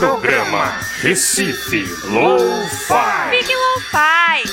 Programa Recife Lo-Fi. Fique Lo-Fi.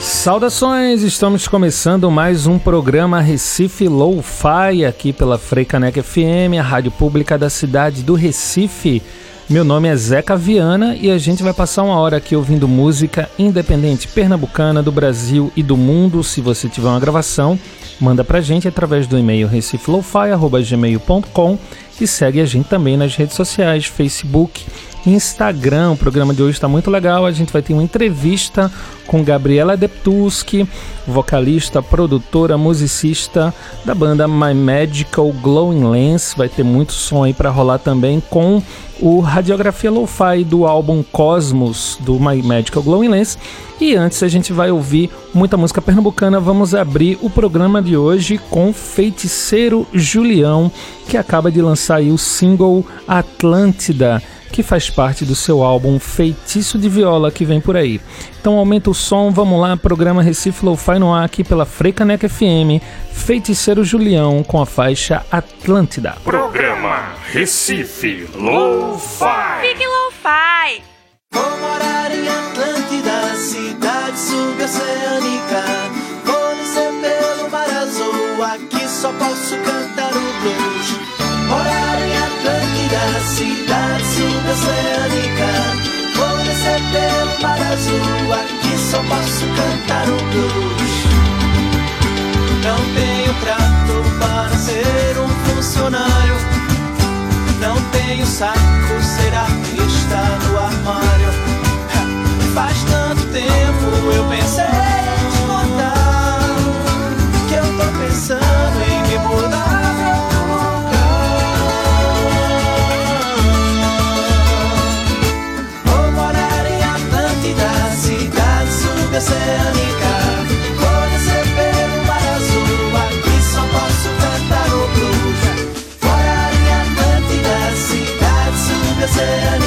Saudações, estamos começando mais um programa Recife Lo-Fi aqui pela Freicaneca FM, a rádio pública da cidade do Recife. Meu nome é Zeca Viana e a gente vai passar uma hora aqui ouvindo música independente pernambucana do Brasil e do mundo. Se você tiver uma gravação, manda pra gente através do e-mail recifelofi.gmail.com e segue a gente também nas redes sociais, Facebook, Instagram. O programa de hoje está muito legal. A gente vai ter uma entrevista com Gabriela Deptuski, vocalista, produtora, musicista da banda My Magical Glowing Lens. Vai ter muito som aí para rolar também com o Radiografia Lo-Fi do álbum Cosmos do My Magical Glowing Lens. E antes a gente vai ouvir muita música pernambucana. Vamos abrir o programa de hoje com Feiticeiro Julião, que acaba de lançar o single Atlântida que faz parte do seu álbum Feitiço de Viola que vem por aí. Então aumenta o som, vamos lá, programa Recife Lo-Fi no ar aqui pela Freicaneca FM, Feiticeiro Julião com a faixa Atlântida. Programa Recife Lo-Fi. Fique Lo-Fi. Vou morar em Atlântida, cidade suboceânica. Vou descer pelo mar azul, aqui só posso cantar o blues. Morar Vou descer pelo mar azul, aqui só posso cantar o blues. Não tenho trato para ser um funcionário. Não tenho saco ser artista no armário. Faz tanto tempo eu pensei suboceânica.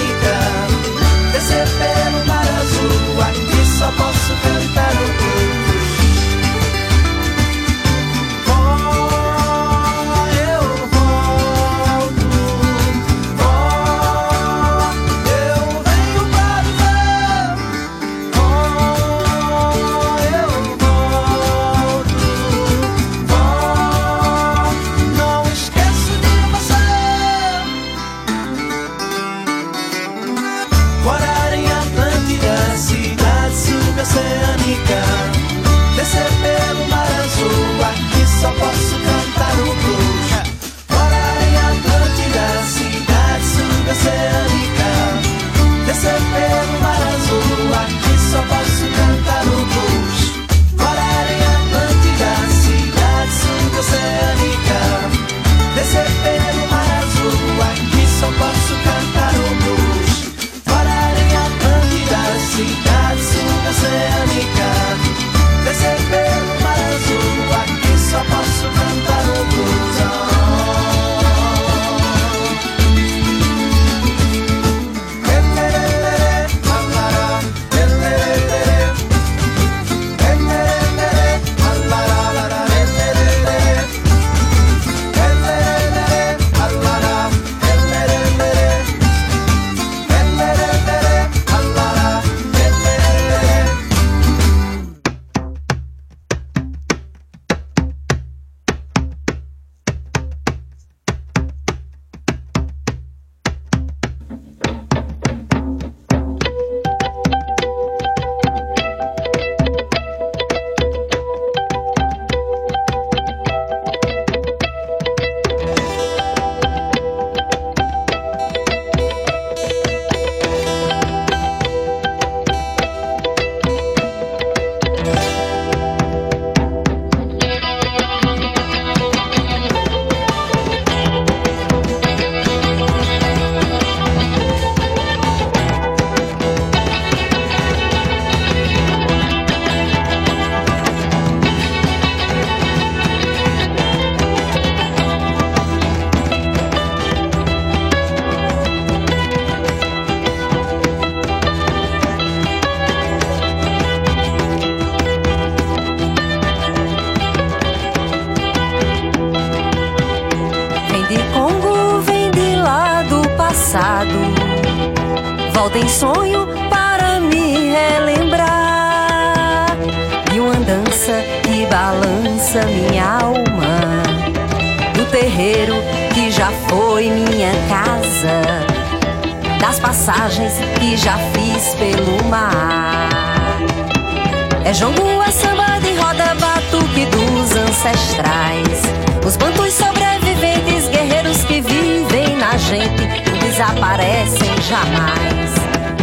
Desaparecem jamais.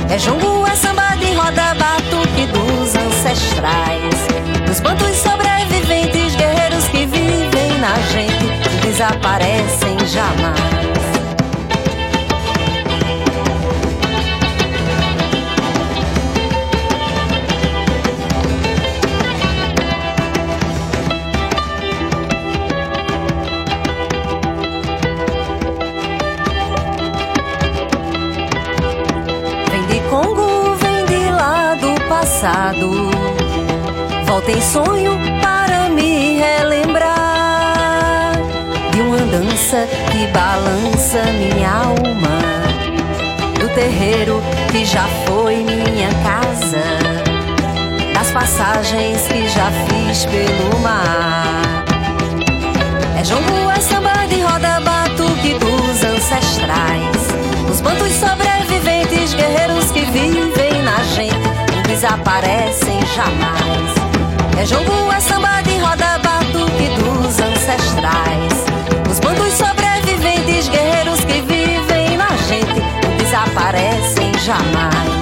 É jongo, é samba de roda, batuque dos ancestrais. Os bantos sobreviventes, guerreiros que vivem na gente, desaparecem jamais. Passado. Volta em sonho para me relembrar de uma dança que balança minha alma, do terreiro que já foi minha casa, das passagens que já fiz pelo mar. É jongo, é samba de roda, batuque dos ancestrais. Os bandos sobreviventes, guerreiros que vivem na gente, desaparecem jamais. É jongo, é samba de roda, batuque dos ancestrais. Os bandos sobreviventes, guerreiros que vivem na gente, desaparecem jamais.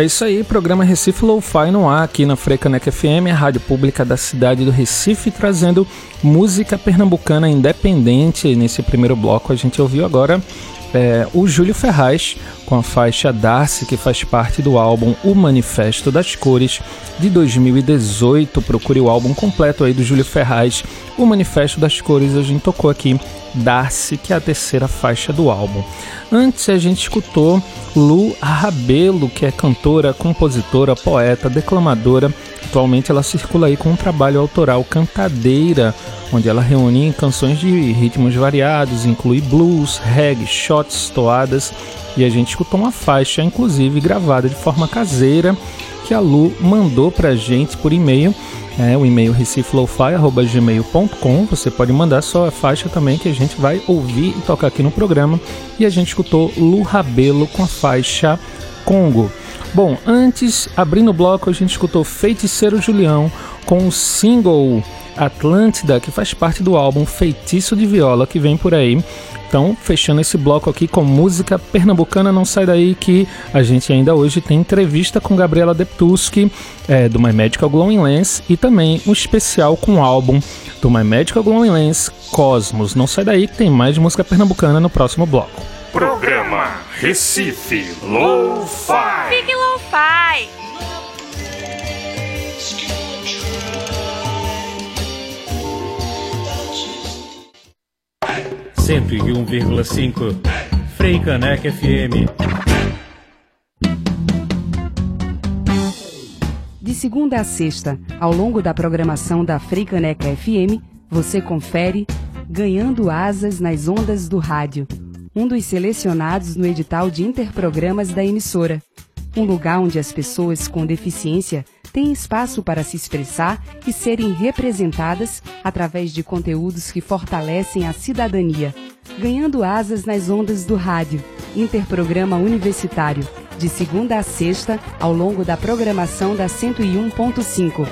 É isso aí, programa Recife Lo-Fi no ar aqui na Frecanec FM, a rádio pública da cidade do Recife, trazendo música pernambucana independente. Nesse primeiro bloco a gente ouviu agora é, o Júlio Ferraz com a faixa Darcy, que faz parte do álbum O Manifesto das Cores de 2018. Procure o álbum completo aí do Júlio Ferraz, O Manifesto das Cores. A gente tocou aqui Darcy, que é a terceira faixa do álbum. Antes a gente escutou Lu Rabelo, que é cantora, compositora, poeta, declamadora. Atualmente ela circula aí com um trabalho autoral Cantadeira, onde ela reúne canções de ritmos variados, inclui blues, reggae, shots, toadas, e a gente escutou uma faixa, inclusive gravada de forma caseira, que a Lu mandou pra gente por e-mail é, o e-mail reciflofi.gmail.com. Você pode mandar sua faixa também que a gente vai ouvir e tocar aqui no programa. E a gente escutou Lu Rabelo com a faixa Congo. Bom, antes, abrindo o bloco, a gente escutou Feiticeiro Julião com o single Atlântida, que faz parte do álbum Feitiço de Viola, que vem por aí. Então, fechando esse bloco aqui com música pernambucana, não sai daí que a gente ainda hoje tem entrevista com Gabriela Deptuski, é, do My Medical Glowing Lens, e também um especial com o álbum do My Medical Glowing Lens, Cosmos. Não sai daí que tem mais música pernambucana no próximo bloco. Programa Recife Low-Fi. Fique Lo-Fi. Cento e um vírgula cinco. Frei Caneca FM. De segunda a sexta, ao longo da programação da Freicaneca FM, você confere Ganhando Asas nas Ondas do Rádio, um dos selecionados no edital de interprogramas da emissora. Um lugar onde as pessoas com deficiência têm espaço para se expressar e serem representadas através de conteúdos que fortalecem a cidadania. Ganhando asas nas ondas do rádio, interprograma universitário, de segunda a sexta, ao longo da programação da 101.5.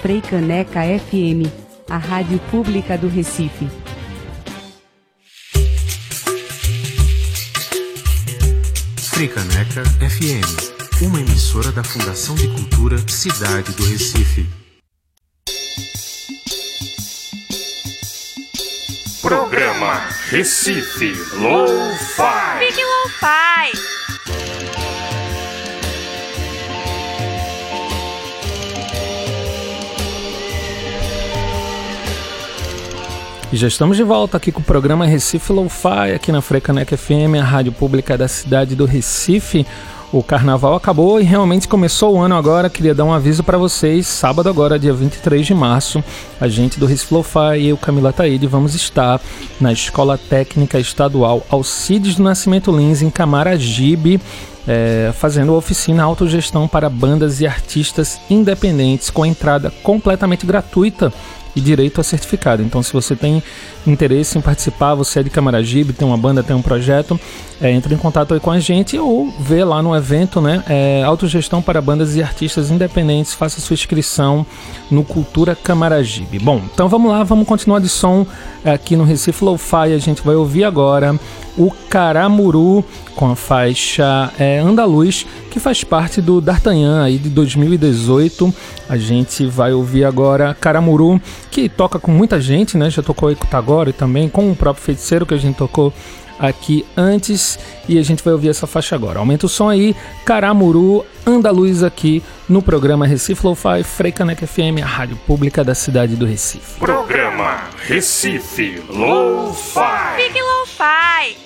Frei Caneca FM, a rádio pública do Recife. Fricaneca FM, uma emissora da Fundação de Cultura Cidade do Recife. Programa Recife Low-Fi. Fique Lo-Fi. E já estamos de volta aqui com o programa Recife Lo-Fi, aqui na Frecanec FM, a rádio pública da cidade do Recife. O carnaval acabou e realmente começou o ano agora. Queria dar um aviso para vocês. Sábado, agora, dia 23 de março, a gente do Recife Lo-Fi e eu, Camila Taíde, vamos estar na Escola Técnica Estadual Alcides do Nascimento Lins, em Camaragibe. É, fazendo oficina autogestão para bandas e artistas independentes com entrada completamente gratuita e direito a certificado. Então, se você tem interesse em participar, você é de Camaragibe, tem uma banda, tem um projeto, é, entre em contato aí com a gente ou vê lá no evento, né? É, autogestão para bandas e artistas independentes, faça sua inscrição no Cultura Camaragibe. Bom, então vamos lá, vamos continuar de som aqui no Recife Lo-Fi. A gente vai ouvir agora o Caramuru com a faixa é, Andaluz, que faz parte do D'Artagnan aí de 2018. A gente vai ouvir agora Caramuru, que toca com muita gente, né? Já tocou aí com o Tagore também, com o próprio feiticeiro que a gente tocou aqui antes e a gente vai ouvir essa faixa agora. Aumenta o som aí, Caramuru, Andaluz aqui no programa Recife Lo-Fi, Freicaneca FM, a rádio pública da cidade do Recife. Programa Recife Low-Fi. Fique Lo-Fi. Sei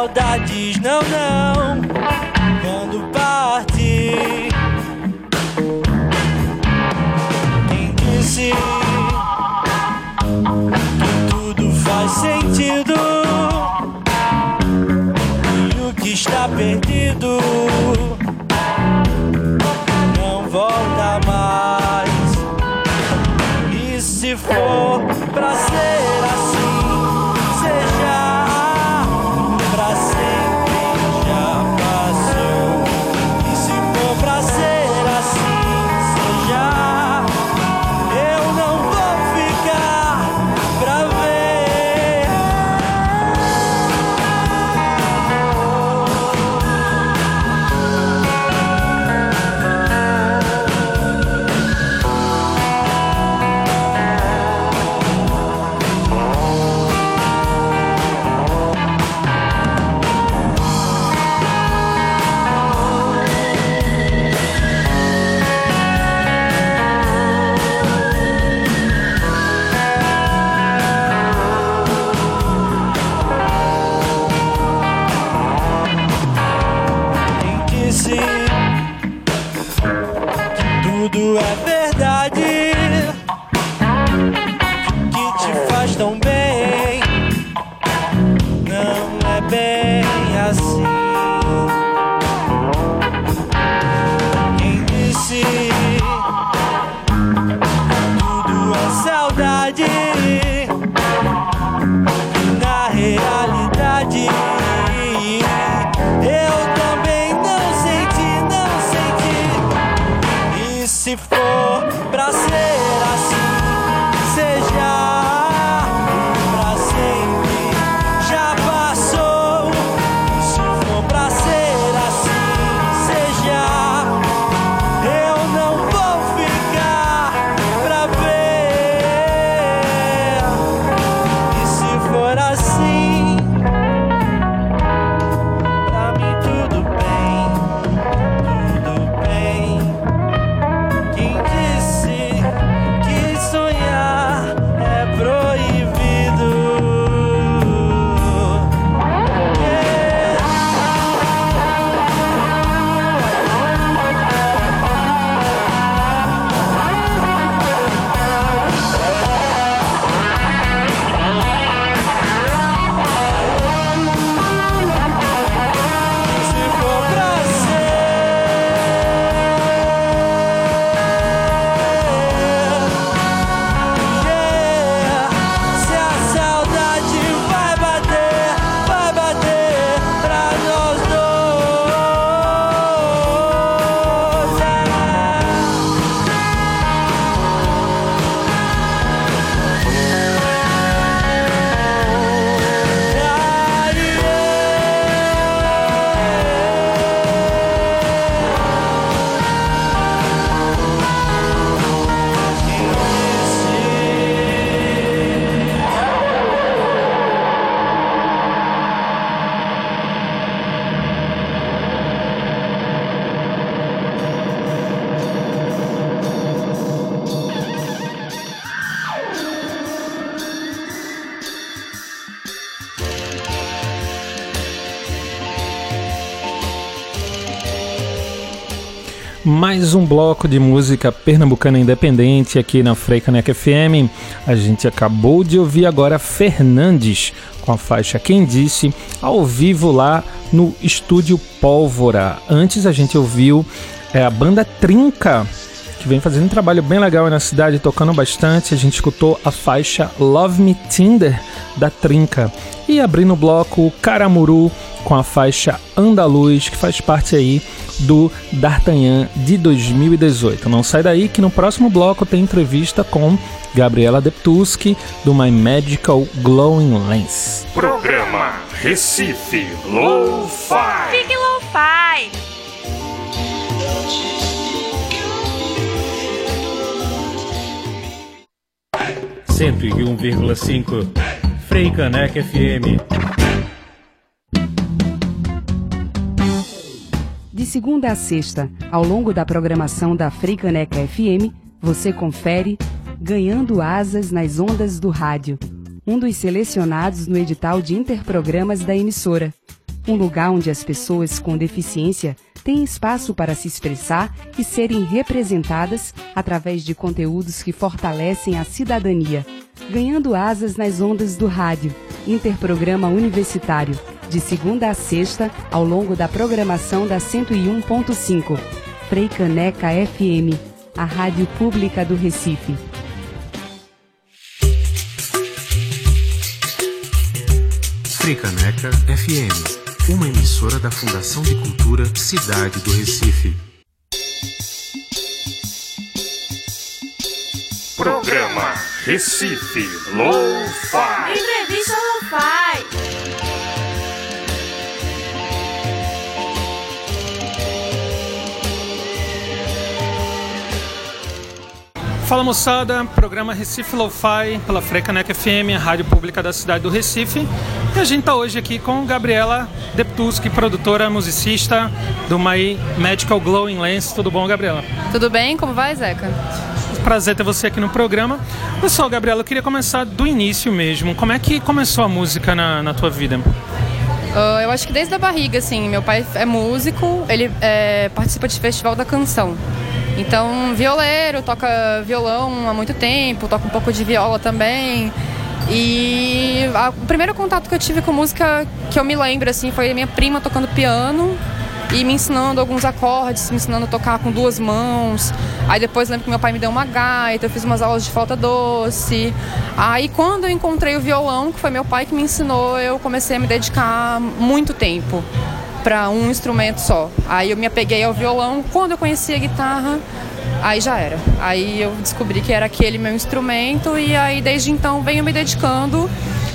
saudades, não, não. I did. Mais um bloco de música pernambucana independente aqui na Freicaneca FM. A gente acabou de ouvir agora Fernandes com a faixa Quem Disse, ao vivo lá no estúdio Pólvora. Antes a gente ouviu é, a banda Trinca, que vem fazendo um trabalho bem legal na cidade, tocando bastante. A gente escutou a faixa Love Me Tinder da Trinca. E abrindo o bloco Caramuru com a faixa Andaluz, que faz parte aí do D'Artagnan de 2018. Não sai daí que no próximo bloco tem entrevista com Gabriela Deptuski do My Magical Glowing Lens. Programa Recife Low-Fi. Fique Lo-Fi. Cento e um vírgula cinco. Freicaneca FM. Segunda a sexta, ao longo da programação da Freicaneca FM, você confere Ganhando Asas nas Ondas do Rádio, um dos selecionados no edital de interprogramas da emissora. Um lugar onde as pessoas com deficiência têm espaço para se expressar e serem representadas através de conteúdos que fortalecem a cidadania. Ganhando Asas nas Ondas do Rádio, interprograma universitário de segunda a sexta, ao longo da programação da 101.5. Frei Caneca FM, a rádio pública do Recife. Freicaneca FM, uma emissora da Fundação de Cultura Cidade do Recife. Programa Recife Lo-Fi. Fala moçada, programa Recife Lo-Fi pela Frecanec FM, a rádio pública da cidade do Recife. E a gente tá hoje aqui com Gabriela Deptuski, produtora, musicista do My Magical Glowing Lens. Tudo bom, Gabriela? Tudo bem? Como vai, Zeca? Prazer ter você aqui no programa. Pessoal, Gabriela, eu queria começar do início mesmo. Como é que começou a música na, na tua vida? Uh, eu acho que desde a barriga, assim. Meu pai é músico, ele é, participa de Festival da Canção. Então, violeiro, toca violão há muito tempo, toca um pouco de viola também. E a- o primeiro contato que eu tive com música que eu me lembro assim foi minha prima tocando piano e me ensinando alguns acordes, me ensinando a tocar com duas mãos. Aí depois lembro que meu pai me deu uma gaita, eu fiz umas aulas de flauta doce. Aí quando eu encontrei o violão, que foi meu pai que me ensinou, eu comecei a me dedicar muito tempo para um instrumento só. Aí eu me apeguei ao violão. Quando eu conheci a guitarra, aí já era. Aí eu descobri que era aquele meu instrumento e aí desde então venho me dedicando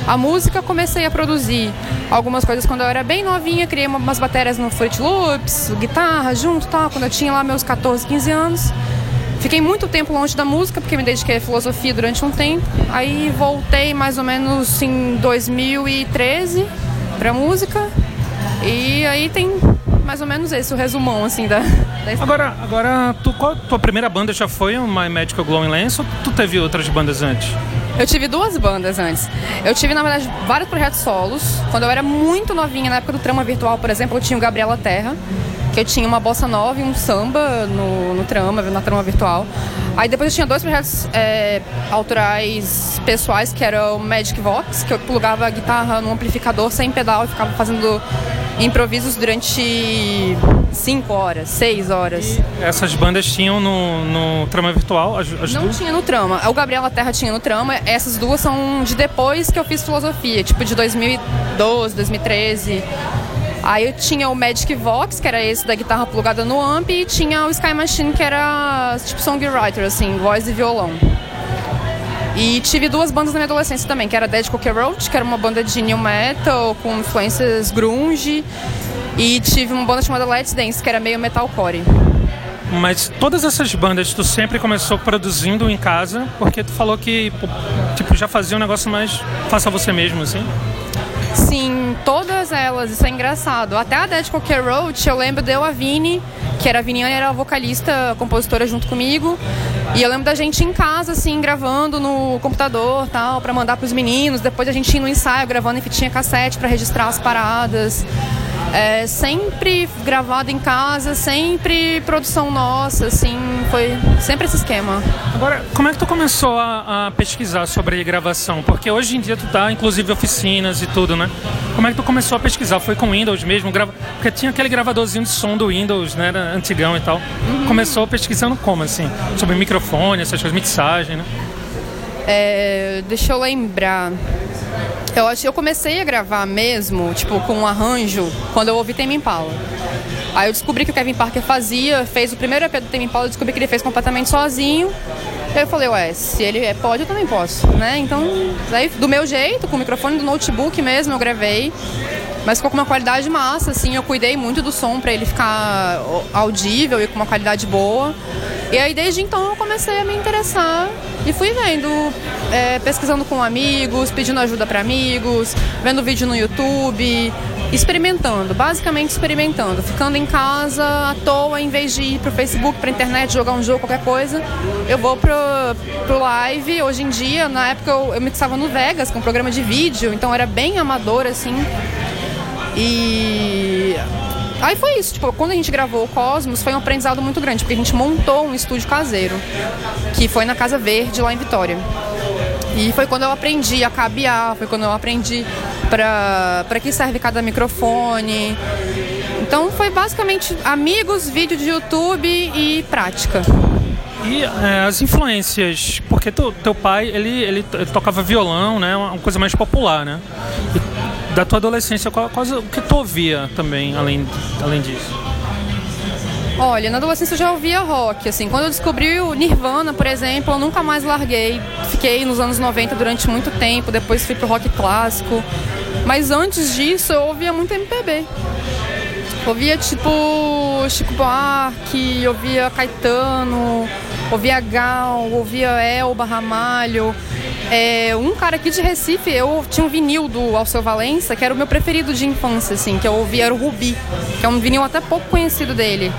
à música. Comecei a produzir algumas coisas quando eu era bem novinha, criei uma- umas baterias no Fruit Loops, guitarra junto, tal, quando eu tinha lá meus 14, 15 anos. Fiquei muito tempo longe da música, porque me dediquei à filosofia durante um tempo. Aí voltei mais ou menos em 2013 pra música. E aí tem mais ou menos esse, o resumão, assim, da, da. Agora, agora tu, qual, tua primeira banda já foi o My Magical Glowing Lens ou tu teve outras bandas antes? Eu tive duas bandas antes. Eu tive, na verdade, vários projetos solos. Quando eu era muito novinha, na época do Trama Virtual, por exemplo, eu tinha o Gabriela Terra, que eu tinha uma bossa nova e um samba no, no Trama, na Trama Virtual. Aí depois eu tinha dois projetos é, autorais pessoais, que era o Magic Vox, que eu plugava a guitarra no amplificador sem pedal e ficava fazendo improvisos durante cinco horas, seis horas. Essas bandas tinham no, no trama virtual as, as Não duas? tinha no trama. O Gabriela Terra tinha no trama. Essas duas são de depois que eu fiz filosofia, tipo de 2012, 2013. Aí eu tinha o Magic Vox, que era esse da guitarra plugada no amp, e tinha o Sky Machine, que era tipo songwriter, assim, voz e violão. E tive duas bandas na minha adolescência também, que era Dead Cocker Roach, que era uma banda de new metal com influências grunge, e tive uma banda chamada Let's Dance, que era meio metalcore. Mas todas essas bandas tu sempre começou produzindo em casa, porque tu falou que tipo, já fazia um negócio mais faça você mesmo, assim? Sim, todas elas, isso é engraçado. Até a Dead Cocker Roach, eu lembro de eu, a Vini, que era a Viniane, era a vocalista, compositora junto comigo. E eu lembro da gente em casa, assim, gravando no computador tal, pra mandar pros meninos. Depois a gente ia no ensaio, gravando em fitinha cassete pra registrar as paradas. É, sempre gravado em casa, sempre produção nossa, assim, foi sempre esse esquema. Agora, como é que tu começou a, a pesquisar sobre gravação? Porque hoje em dia tu tá, inclusive, oficinas e tudo, né? Como é que tu começou a pesquisar? Foi com Windows mesmo? Grava... Porque tinha aquele gravadorzinho de som do Windows, né? Era antigão e tal. Começou pesquisando como, assim? Sobre microfone, essas coisas, mixagem, né? É, deixa eu lembrar. Eu acho que eu comecei a gravar mesmo, tipo, com um arranjo, quando eu ouvi Tame Impala. Aí eu descobri que o Kevin Parker fazia, fez o primeiro EP do Tame Impala, eu descobri que ele fez completamente sozinho. Aí eu falei, ué, se ele é- pode, eu também posso, né? Então, aí, do meu jeito, com o microfone do notebook mesmo, eu gravei. Mas ficou com uma qualidade massa, assim, eu cuidei muito do som pra ele ficar audível e com uma qualidade boa. E aí desde então eu comecei a me interessar e fui vendo, é, pesquisando com amigos, pedindo ajuda pra amigos, vendo vídeo no YouTube, experimentando, basicamente experimentando, ficando em casa à toa, em vez de ir pro Facebook, pra internet, jogar um jogo, qualquer coisa, eu vou pro, pro live. Hoje em dia, na época eu, eu mixava no Vegas, com um programa de vídeo, então era bem amador assim. E aí foi isso, tipo, quando a gente gravou o Cosmos foi um aprendizado muito grande, porque a gente montou um estúdio caseiro, que foi na Casa Verde, lá em Vitória. E foi quando eu aprendi a cabear, foi quando eu aprendi pra que serve cada microfone. Então foi basicamente amigos, vídeo de YouTube e prática. E é, as influências, porque tu- teu pai, ele, ele, ele tocava violão, né? Uma coisa mais popular, né? E da tua adolescência, qual, qual, o que tu ouvia também, além, além disso? Olha, na adolescência eu já ouvia rock, assim, quando eu descobri o Nirvana, por exemplo, eu nunca mais larguei. Fiquei nos anos 90 durante muito tempo, depois fui pro rock clássico. Mas antes disso eu ouvia muito MPB. Ouvia tipo Chico Buarque, ouvia Caetano, ouvia Gal, ouvia Elba Ramalho. É, um cara aqui de Recife, eu tinha um vinil do Alceu Valença, que era o meu preferido de infância, assim, que eu ouvia, era o Rubi, que é um vinil até pouco conhecido dele.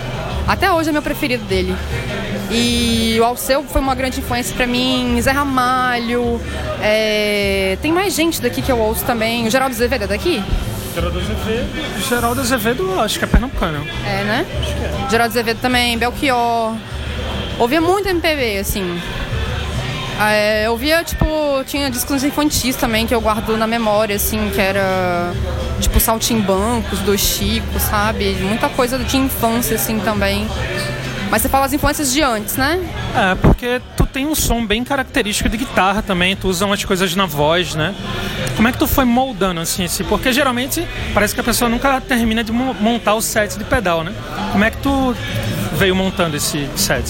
Até hoje é meu preferido dele. E o Alceu foi uma grande influência pra mim, Zé Ramalho, é, tem mais gente daqui que eu ouço também, o Geraldo Azevedo é daqui? Geraldo Azevedo. Geraldo Azevedo, acho que é pernambucano. É, né? Geraldo Azevedo também, Belchior. Ouvia muito MPB, assim. É, eu ouvia, tipo, tinha discos infantis também que eu guardo na memória, assim, que era tipo Saltimbancos, do Chico, sabe? Muita coisa de infância, assim, também. Mas você fala as influências de antes, né? É, porque tu tem um som bem característico de guitarra também, tu usa umas coisas na voz, né? Como é que tu foi moldando assim esse? Porque geralmente parece que a pessoa nunca termina de mo- montar o set de pedal, né? Como é que tu veio montando esse set?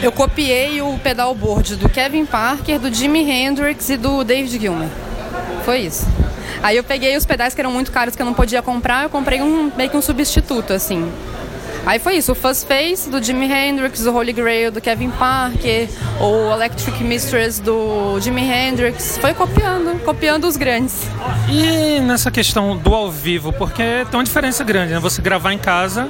Eu copiei o pedalboard do Kevin Parker, do Jimi Hendrix e do David Gilmour. Foi isso. Aí eu peguei os pedais que eram muito caros que eu não podia comprar, eu comprei um meio que um substituto, assim. Aí foi isso, o Fuzz Face do Jimi Hendrix, o Holy Grail do Kevin Parker, o Electric Mistress do Jimi Hendrix. Foi copiando, copiando os grandes. E nessa questão do ao vivo, porque tem uma diferença grande, né? Você gravar em casa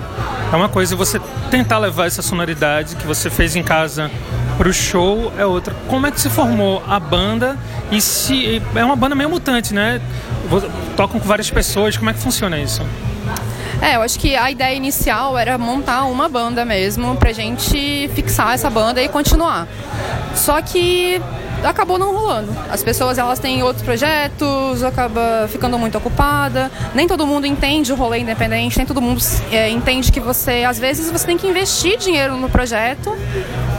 é uma coisa, e você tentar levar essa sonoridade que você fez em casa pro show é outra. Como é que se formou a banda? E se é uma banda meio mutante, né? Tocam com várias pessoas, como é que funciona isso? É, eu acho que a ideia inicial era montar uma banda mesmo, pra gente fixar essa banda e continuar. Só que acabou não rolando. As pessoas elas têm outros projetos, acaba ficando muito ocupada. Nem todo mundo entende o rolê independente, nem todo mundo é, entende que você, às vezes, você tem que investir dinheiro no projeto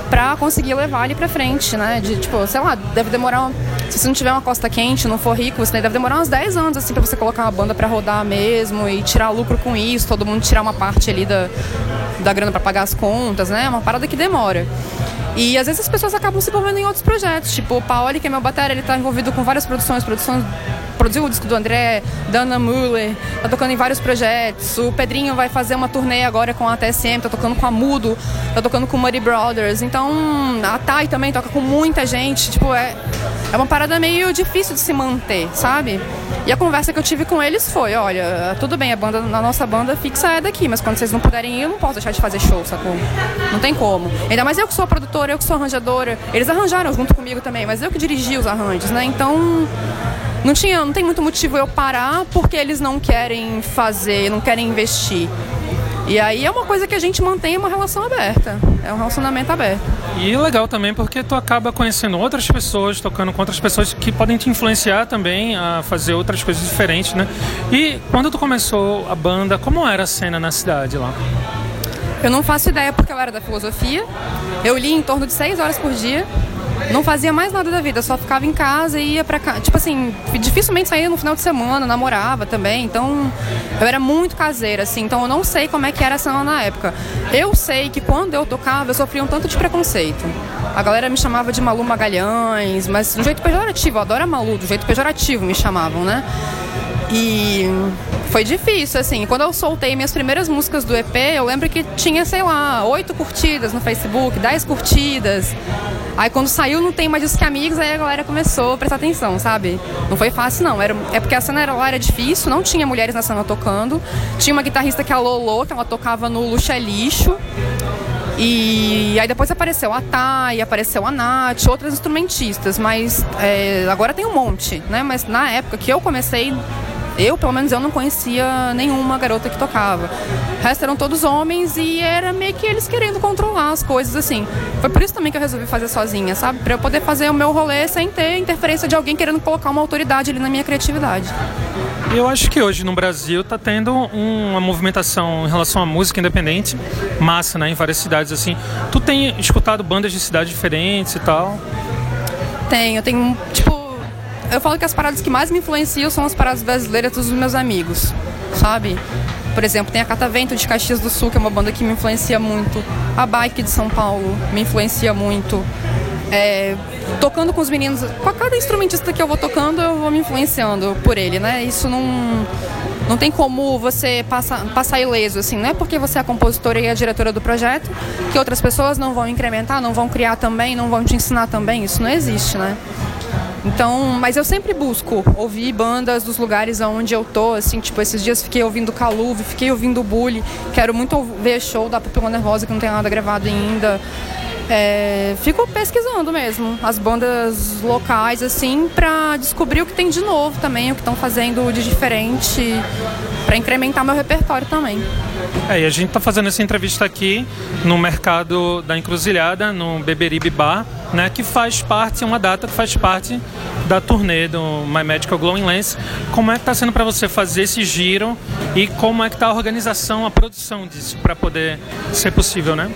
pra conseguir levar ele pra frente, né? De, tipo, sei lá, deve demorar. Se você não tiver uma costa quente, não for rico, você deve demorar uns 10 anos, assim, pra você colocar uma banda pra rodar mesmo e tirar lucro com isso, todo mundo tirar uma parte ali da, da grana pra pagar as contas, né? É uma parada que demora. E às vezes as pessoas acabam se envolvendo em outros projetos. Tipo, o Paoli, que é meu batera, ele tá envolvido com várias produções, produções produziu o disco do André, da Ana Muller, tá tocando em vários projetos. O Pedrinho vai fazer uma turnê agora com a TSM, tá tocando com a Mudo, tá tocando com o Muddy Brothers. Então, a Thay também toca com muita gente. Tipo, é, é uma parada meio difícil de se manter, sabe? E a conversa que eu tive com eles foi, olha, tudo bem, a banda, a nossa banda fixa é daqui, mas quando vocês não puderem ir, eu não posso deixar de fazer show, sacou? Não tem como. Ainda mais eu que sou a produtora, eu que sou arranjadora. Eles arranjaram junto comigo também, mas eu que dirigi os arranjos, né? Então, não tinha, não tem muito motivo eu parar porque eles não querem fazer, não querem investir. E aí é uma coisa que a gente mantém uma relação aberta. É um relacionamento aberto. E legal também porque tu acaba conhecendo outras pessoas, tocando com outras pessoas que podem te influenciar também a fazer outras coisas diferentes, né? E quando tu começou a banda, como era a cena na cidade lá? Eu não faço ideia porque eu era da filosofia. Eu li em torno de seis horas por dia. Não fazia mais nada da vida, só ficava em casa e ia pra cá. Tipo assim, dificilmente saía no final de semana, namorava também. Então, eu era muito caseira, assim. Então, eu não sei como é que era a cena na época. Eu sei que quando eu tocava, eu sofria um tanto de preconceito. A galera me chamava de Malu Magalhães, mas do jeito pejorativo. Eu adoro a Malu, do jeito pejorativo me chamavam, né? E foi difícil, assim. Quando eu soltei minhas primeiras músicas do EP, eu lembro que tinha, sei lá, oito curtidas no Facebook, dez curtidas. Aí quando saiu Não Tem Mais Isso Que Amigos, aí a galera começou a prestar atenção, sabe? Não foi fácil, não. Era, é porque a cena era, lá era difícil, não tinha mulheres na cena tocando. Tinha uma guitarrista que é a Lolo, que ela tocava no Luxa é Lixo. E aí depois apareceu a Thay, apareceu a Nath, outras instrumentistas, mas é, agora tem um monte, né? Mas na época que eu comecei, eu, pelo menos, eu não conhecia nenhuma garota que tocava. O resto eram todos homens e era meio que eles querendo controlar as coisas, assim. Foi por isso também que eu resolvi fazer sozinha, sabe? Pra eu poder fazer o meu rolê sem ter interferência de alguém querendo colocar uma autoridade ali na minha criatividade. Eu acho que hoje no Brasil tá tendo uma movimentação em relação à música independente, massa, né, em várias cidades assim. Tu tem escutado bandas de cidades diferentes e tal? Tenho, tenho, tipo, eu falo que as paradas que mais me influenciam são as paradas brasileiras dos meus amigos, sabe? Por exemplo, tem a Catavento de Caxias do Sul, que é uma banda que me influencia muito. A Bike de São Paulo me influencia muito. É, tocando com os meninos, com cada instrumentista que eu vou tocando, eu vou me influenciando por ele, né? Isso não, não tem como você passar, passar ileso, assim, não é porque você é a compositora e a diretora do projeto que outras pessoas não vão incrementar, não vão criar também, não vão te ensinar também, isso não existe, né? Então, mas eu sempre busco ouvir bandas dos lugares onde eu tô, assim, tipo, esses dias fiquei ouvindo Caluve, fiquei ouvindo Bully, quero muito ver show da Pupila Nervosa que não tem nada gravado ainda. É, fico pesquisando mesmo as bandas locais, assim, pra descobrir o que tem de novo também, o que estão fazendo de diferente, pra incrementar meu repertório também. É, e a gente tá fazendo essa entrevista aqui no mercado da Encruzilhada, no Beberibe Bar, né, que faz parte, é uma data que faz parte da turnê do My Medical Glowing Lens. Como é que tá sendo para você fazer esse giro e como é que tá a organização, a produção disso para poder ser possível, né?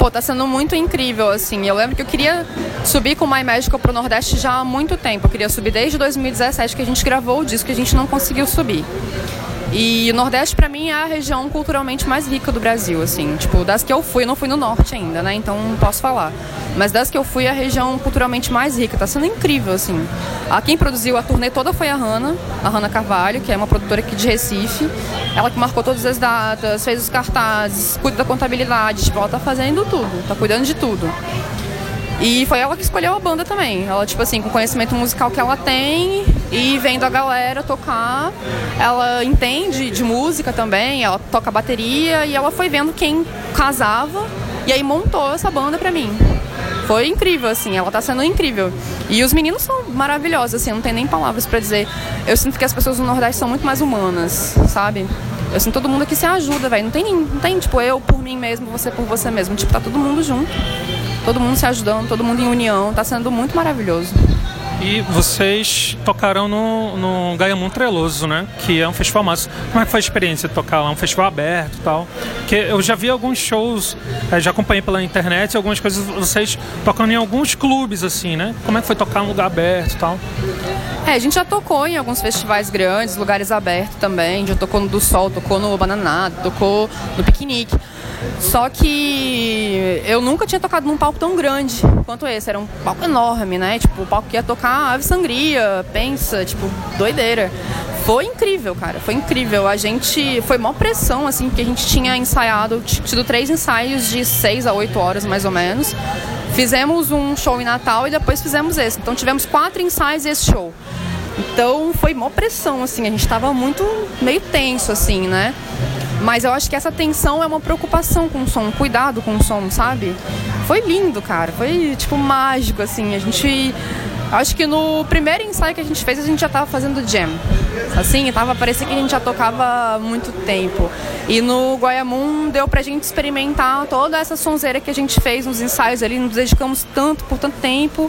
Pô, tá sendo muito incrível, assim. Eu lembro que eu queria subir com o My Magical pro Nordeste já há muito tempo. Eu queria subir desde 2017 que a gente gravou o disco que a gente não conseguiu subir. E o Nordeste, para mim, é a região culturalmente mais rica do Brasil, assim. Tipo, das que eu fui, eu não fui no Norte ainda, né? Então não posso falar. Mas das que eu fui, é a região culturalmente mais rica. Tá sendo incrível, assim. A quem produziu a turnê toda foi a Hanna, a Hanna Carvalho, que é uma produtora aqui de Recife. Ela que marcou todas as datas, fez os cartazes, cuida da contabilidade. Tipo, ela tá fazendo tudo, tá cuidando de tudo. E foi ela que escolheu a banda também. Ela, tipo assim, com o conhecimento musical que ela tem e vendo a galera tocar, ela entende de música também, ela toca bateria e ela foi vendo quem casava e aí montou essa banda pra mim. Foi incrível, assim, ela tá sendo incrível. E os meninos são maravilhosos, assim, não tem nem palavras para dizer. Eu sinto que as pessoas do Nordeste são muito mais humanas, sabe? Eu sinto todo mundo aqui se ajuda, velho. Não tem, não tem, tipo, eu por mim mesmo, você por você mesmo. Tipo, tá todo mundo junto. Todo mundo se ajudando, todo mundo em união. Tá sendo muito maravilhoso. E vocês tocaram no, no Gaia Montreloso, né? Que é um festival massa. Como é que foi a experiência de tocar lá? Um festival aberto e tal? Porque eu já vi alguns shows, eh, já acompanhei pela internet algumas coisas, vocês tocando em alguns clubes, assim, né? Como é que foi tocar num lugar aberto e tal? É, a gente já tocou em alguns festivais grandes, lugares abertos também. Já tocou no Do Sol, tocou no Bananado, tocou no Piquenique. Só que eu nunca tinha tocado num palco tão grande quanto esse. Era um palco enorme, né? Tipo, o palco que ia tocar Ave Sangria, pensa, tipo, doideira. Foi incrível, cara. Foi incrível. A gente. Foi maior pressão, assim, porque a gente tinha ensaiado, tido três ensaios de seis a oito horas, mais ou menos. Fizemos um show em Natal e depois fizemos esse. Então tivemos quatro ensaios e esse show. Então foi mó pressão, assim, a gente tava muito meio tenso, assim, né? Mas eu acho que essa tensão é uma preocupação com o som, cuidado com o som, sabe? Foi lindo, cara. Foi, tipo, mágico, assim. A gente Acho que no primeiro ensaio que a gente fez, a gente já tava fazendo jam. Assim, tava, parecia que a gente já tocava há muito tempo. E no Guayamum deu pra gente experimentar toda essa sonzeira que a gente fez nos ensaios ali, nos dedicamos tanto, por tanto tempo.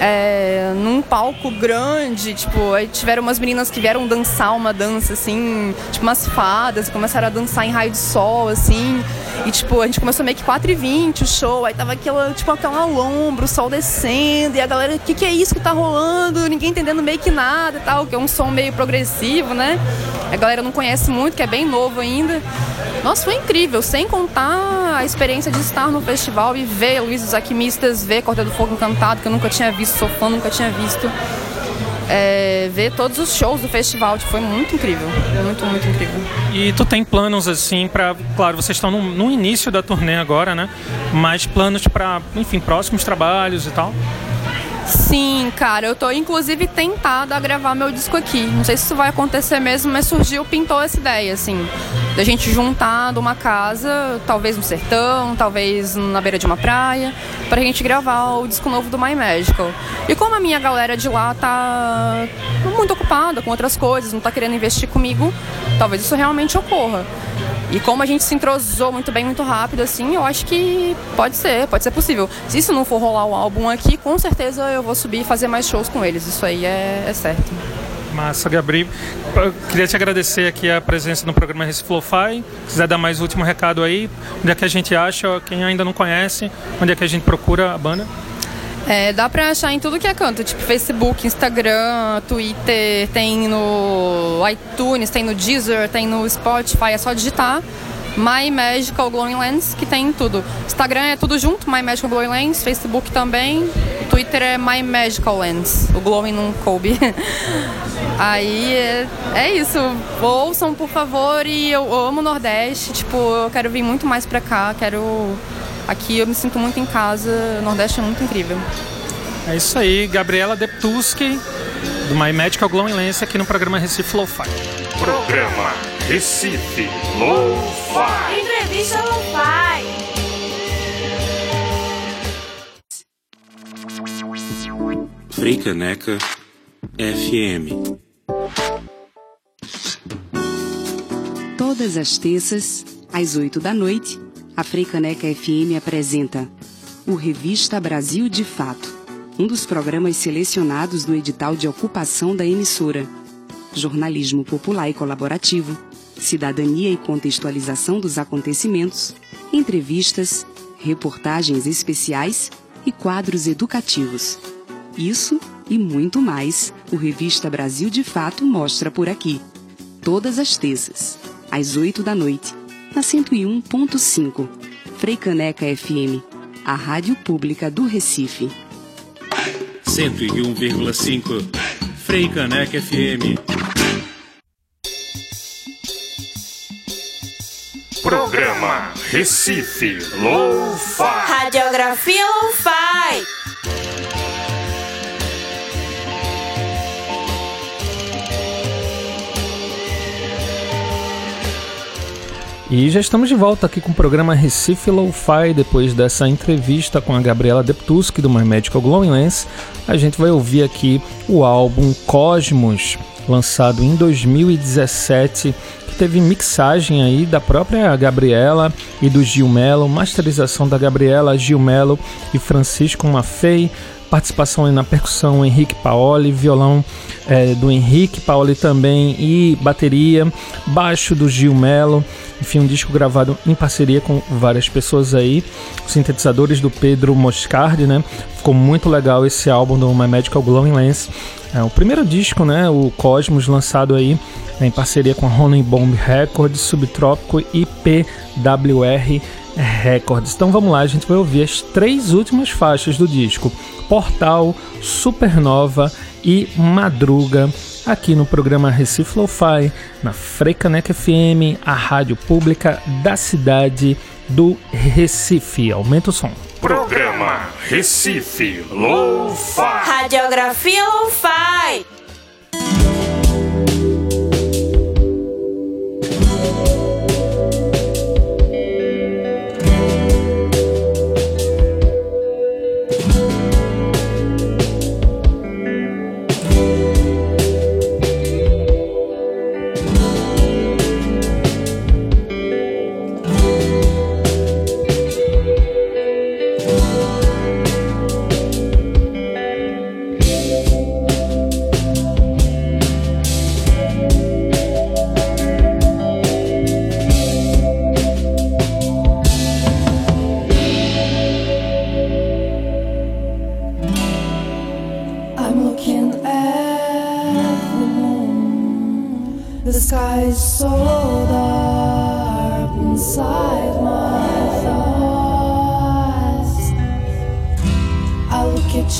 É, num palco grande, tipo, aí tiveram umas meninas que vieram dançar uma dança, assim, tipo umas fadas, começaram a dançar em raio de sol, assim, e tipo, a gente começou meio que 4h20 o show, aí tava aquela, tipo, aquela lombra, o sol descendo, e a galera, o que, que é isso que tá rolando? Ninguém entendendo meio que nada e tal, que é um som meio progressivo, né? A galera não conhece muito, que é bem novo ainda. Nossa, foi incrível, sem contar a experiência de estar no festival e ver Luiz dos Alquimistas, ver Corda do Fogo Encantado, que eu nunca tinha visto, sou fã, nunca tinha visto. É, ver todos os shows do festival, tipo, foi muito incrível, muito, muito incrível. E tu tem planos assim para, claro, vocês estão no, no início da turnê agora, né? Mas planos para, enfim, próximos trabalhos e tal? Sim, cara, eu tô inclusive tentada a gravar meu disco aqui. Não sei se isso vai acontecer mesmo, mas surgiu, pintou essa ideia, assim, da gente juntar numa casa, talvez no sertão, talvez na beira de uma praia, pra gente gravar o disco novo do My Magical. E como a minha galera de lá tá muito ocupada com outras coisas, não tá querendo investir comigo, talvez isso realmente ocorra. E como a gente se entrosou muito bem, muito rápido, assim, eu acho que pode ser, pode ser possível. Se isso não for rolar o álbum aqui, com certeza eu vou subir e fazer mais shows com eles. Isso aí é, é certo. Massa, Gabriel. Eu queria te agradecer aqui a presença no programa Recife Lo-Fi. Se quiser dar mais último recado aí, onde é que a gente acha, quem ainda não conhece, onde é que a gente procura a banda? É, dá pra achar em tudo que é canto, tipo Facebook, Instagram, Twitter, tem no iTunes, tem no Deezer, tem no Spotify, é só digitar My Magical Glowing Lens, que tem tudo. Instagram é tudo junto, My Magical Glowing Lens, Facebook também, Twitter é My Magical Lens, o Glowing não coube. Aí é, é isso, ouçam por favor. E eu amo o Nordeste, tipo, eu quero vir muito mais pra cá, quero aqui eu me sinto muito em casa, o Nordeste é muito incrível. É isso aí, Gabriela Deptuski, do My Medical Glowing Lens, aqui no programa Recife Lo-Fi. Programa Recife Lo-Fi. Entrevista Lo-Fi. Freicaneca FM. Todas as terças, às 8 da noite, a Freicaneca FM apresenta o Revista Brasil de Fato, um dos programas selecionados no edital de ocupação da emissora. Jornalismo popular e colaborativo, cidadania e contextualização dos acontecimentos, entrevistas, reportagens especiais e quadros educativos. Isso e muito mais o Revista Brasil de Fato mostra por aqui. Todas as terças, às 8 da noite, na 101.5, Freicaneca FM, a rádio pública do Recife. 101,5 Freicaneca FM. Programa Recife Lo-Fi. Radiografia Lo-Fi. E já estamos de volta aqui com o programa Recife Lo-Fi. Depois dessa entrevista com a Gabriela Deptuski do My Medical Glowing Lens, a gente vai ouvir aqui o álbum Cosmos, lançado em 2017, que teve mixagem aí da própria Gabriela e do Gil Melo, masterização da Gabriela, Gil Melo e Francisco Maffei, participação na percussão Henrique Paoli, violão é, do Henrique Paoli também e bateria, baixo do Gil Melo, enfim, um disco gravado em parceria com várias pessoas aí, sintetizadores do Pedro Moscardi, né? Ficou muito legal esse álbum do My Medical Glowing Lens. É o primeiro disco, né? O Cosmos, lançado aí né, em parceria com a Rolling Bomb Records, Subtrópico e PWR Records. Então vamos lá, a gente vai ouvir as três últimas faixas do disco: Portal, Supernova e Madruga, aqui no programa Recife Lo-Fi, na Freicaneca FM, a rádio pública da cidade do Recife. Aumenta o som. Programa Recife Lo-Fi. Radiografia Lo-Fi.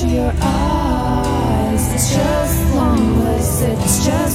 Your eyes. It's just longless, it's just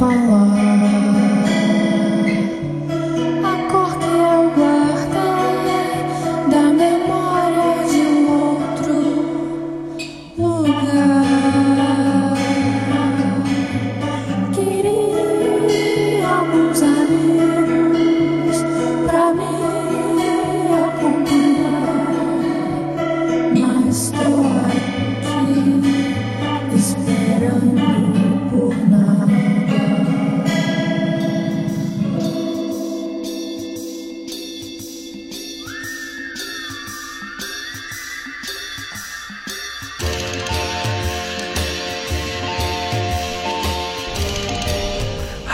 sei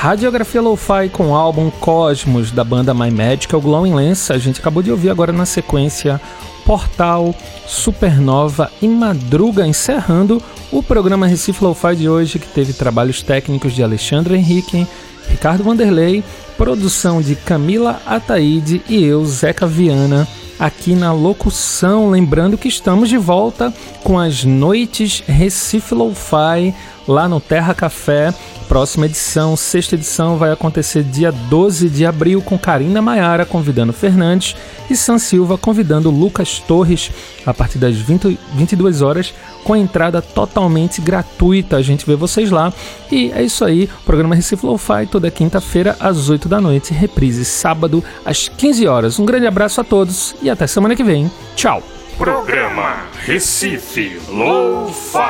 Radiografia Lo-Fi com o álbum Cosmos da banda My Magical Glowing Lens. A gente acabou de ouvir agora na sequência Portal, Supernova e Madruga, encerrando o programa Recife Lo-Fi de hoje, que teve trabalhos técnicos de Alexandre Henrique, Ricardo Vanderlei, produção de Camila Ataíde e eu, Zeca Viana, aqui na locução. Lembrando que estamos de volta com as noites Recife Lo-Fi lá no Terra Café. Próxima edição, sexta edição, vai acontecer dia 12 de abril com Karina Maiara convidando Fernandes e San Silva convidando Lucas Torres a partir das 20, 22 horas com entrada totalmente gratuita. A gente vê vocês lá. E é isso aí, o programa Recife Lo-Fi toda quinta-feira às 8 da noite, reprise sábado às 15 horas. Um grande abraço a todos e até semana que vem. Tchau. Programa Recife Lo-Fi.